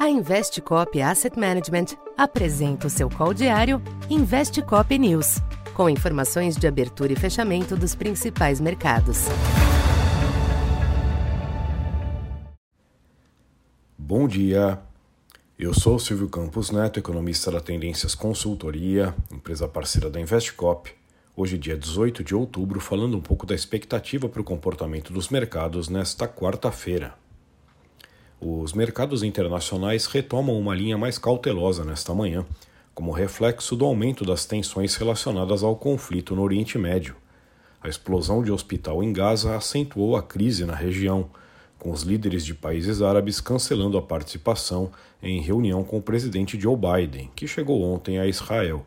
A Investcop Asset Management apresenta o seu call diário Investcop News, com informações de abertura e fechamento dos principais mercados. Bom dia. Eu sou Silvio Campos Neto, economista da Tendências Consultoria, empresa parceira da Investcop. Hoje, dia 18 de outubro, falando um pouco da expectativa para o comportamento dos mercados nesta quarta-feira. Os mercados internacionais retomam uma linha mais cautelosa nesta manhã, como reflexo do aumento das tensões relacionadas ao conflito no Oriente Médio. A explosão de hospital em Gaza acentuou a crise na região, com os líderes de países árabes cancelando a participação em reunião com o presidente Joe Biden, que chegou ontem a Israel.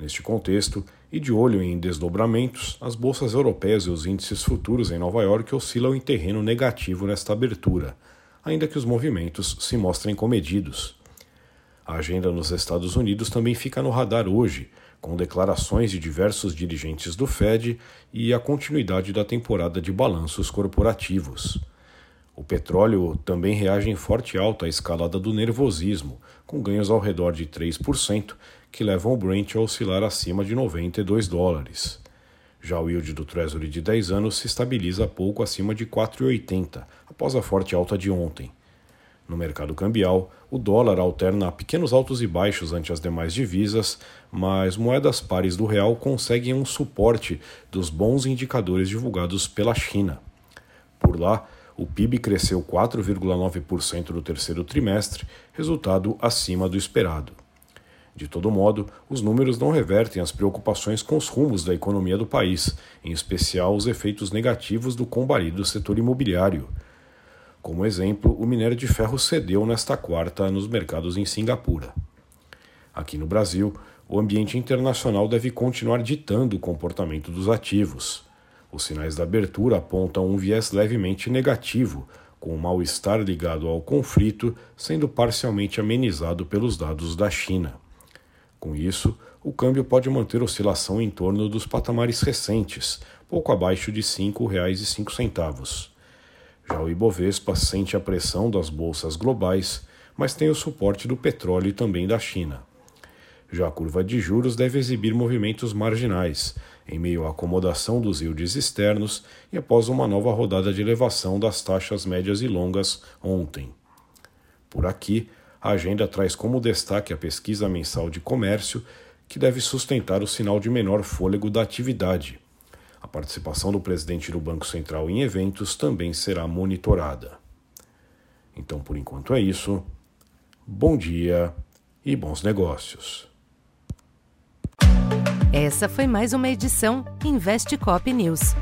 Neste contexto, e de olho em desdobramentos, as bolsas europeias e os índices futuros em Nova York oscilam em terreno negativo nesta abertura ainda que os movimentos se mostrem comedidos. A agenda nos Estados Unidos também fica no radar hoje, com declarações de diversos dirigentes do Fed e a continuidade da temporada de balanços corporativos. O petróleo também reage em forte alta à escalada do nervosismo, com ganhos ao redor de 3%, que levam o Brent a oscilar acima de 92 dólares. Já o yield do Treasury de 10 anos se estabiliza pouco acima de 4,80, após a forte alta de ontem. No mercado cambial, o dólar alterna pequenos altos e baixos ante as demais divisas, mas moedas pares do real conseguem um suporte dos bons indicadores divulgados pela China. Por lá, o PIB cresceu 4,9% no terceiro trimestre, resultado acima do esperado. De todo modo, os números não revertem as preocupações com os rumos da economia do país, em especial os efeitos negativos do combalido setor imobiliário. Como exemplo, o minério de ferro cedeu nesta quarta nos mercados em Singapura. Aqui no Brasil, o ambiente internacional deve continuar ditando o comportamento dos ativos. Os sinais da abertura apontam um viés levemente negativo, com o mal-estar ligado ao conflito sendo parcialmente amenizado pelos dados da China. Com isso, o câmbio pode manter oscilação em torno dos patamares recentes, pouco abaixo de R$ 5,05. Já o Ibovespa sente a pressão das bolsas globais, mas tem o suporte do petróleo e também da China. Já a curva de juros deve exibir movimentos marginais, em meio à acomodação dos yields externos e após uma nova rodada de elevação das taxas médias e longas ontem. Por aqui, a agenda traz como destaque a pesquisa mensal de comércio, que deve sustentar o sinal de menor fôlego da atividade. A participação do presidente do Banco Central em eventos também será monitorada. Então, por enquanto é isso. Bom dia e bons negócios. Essa foi mais uma edição Investe Cop News.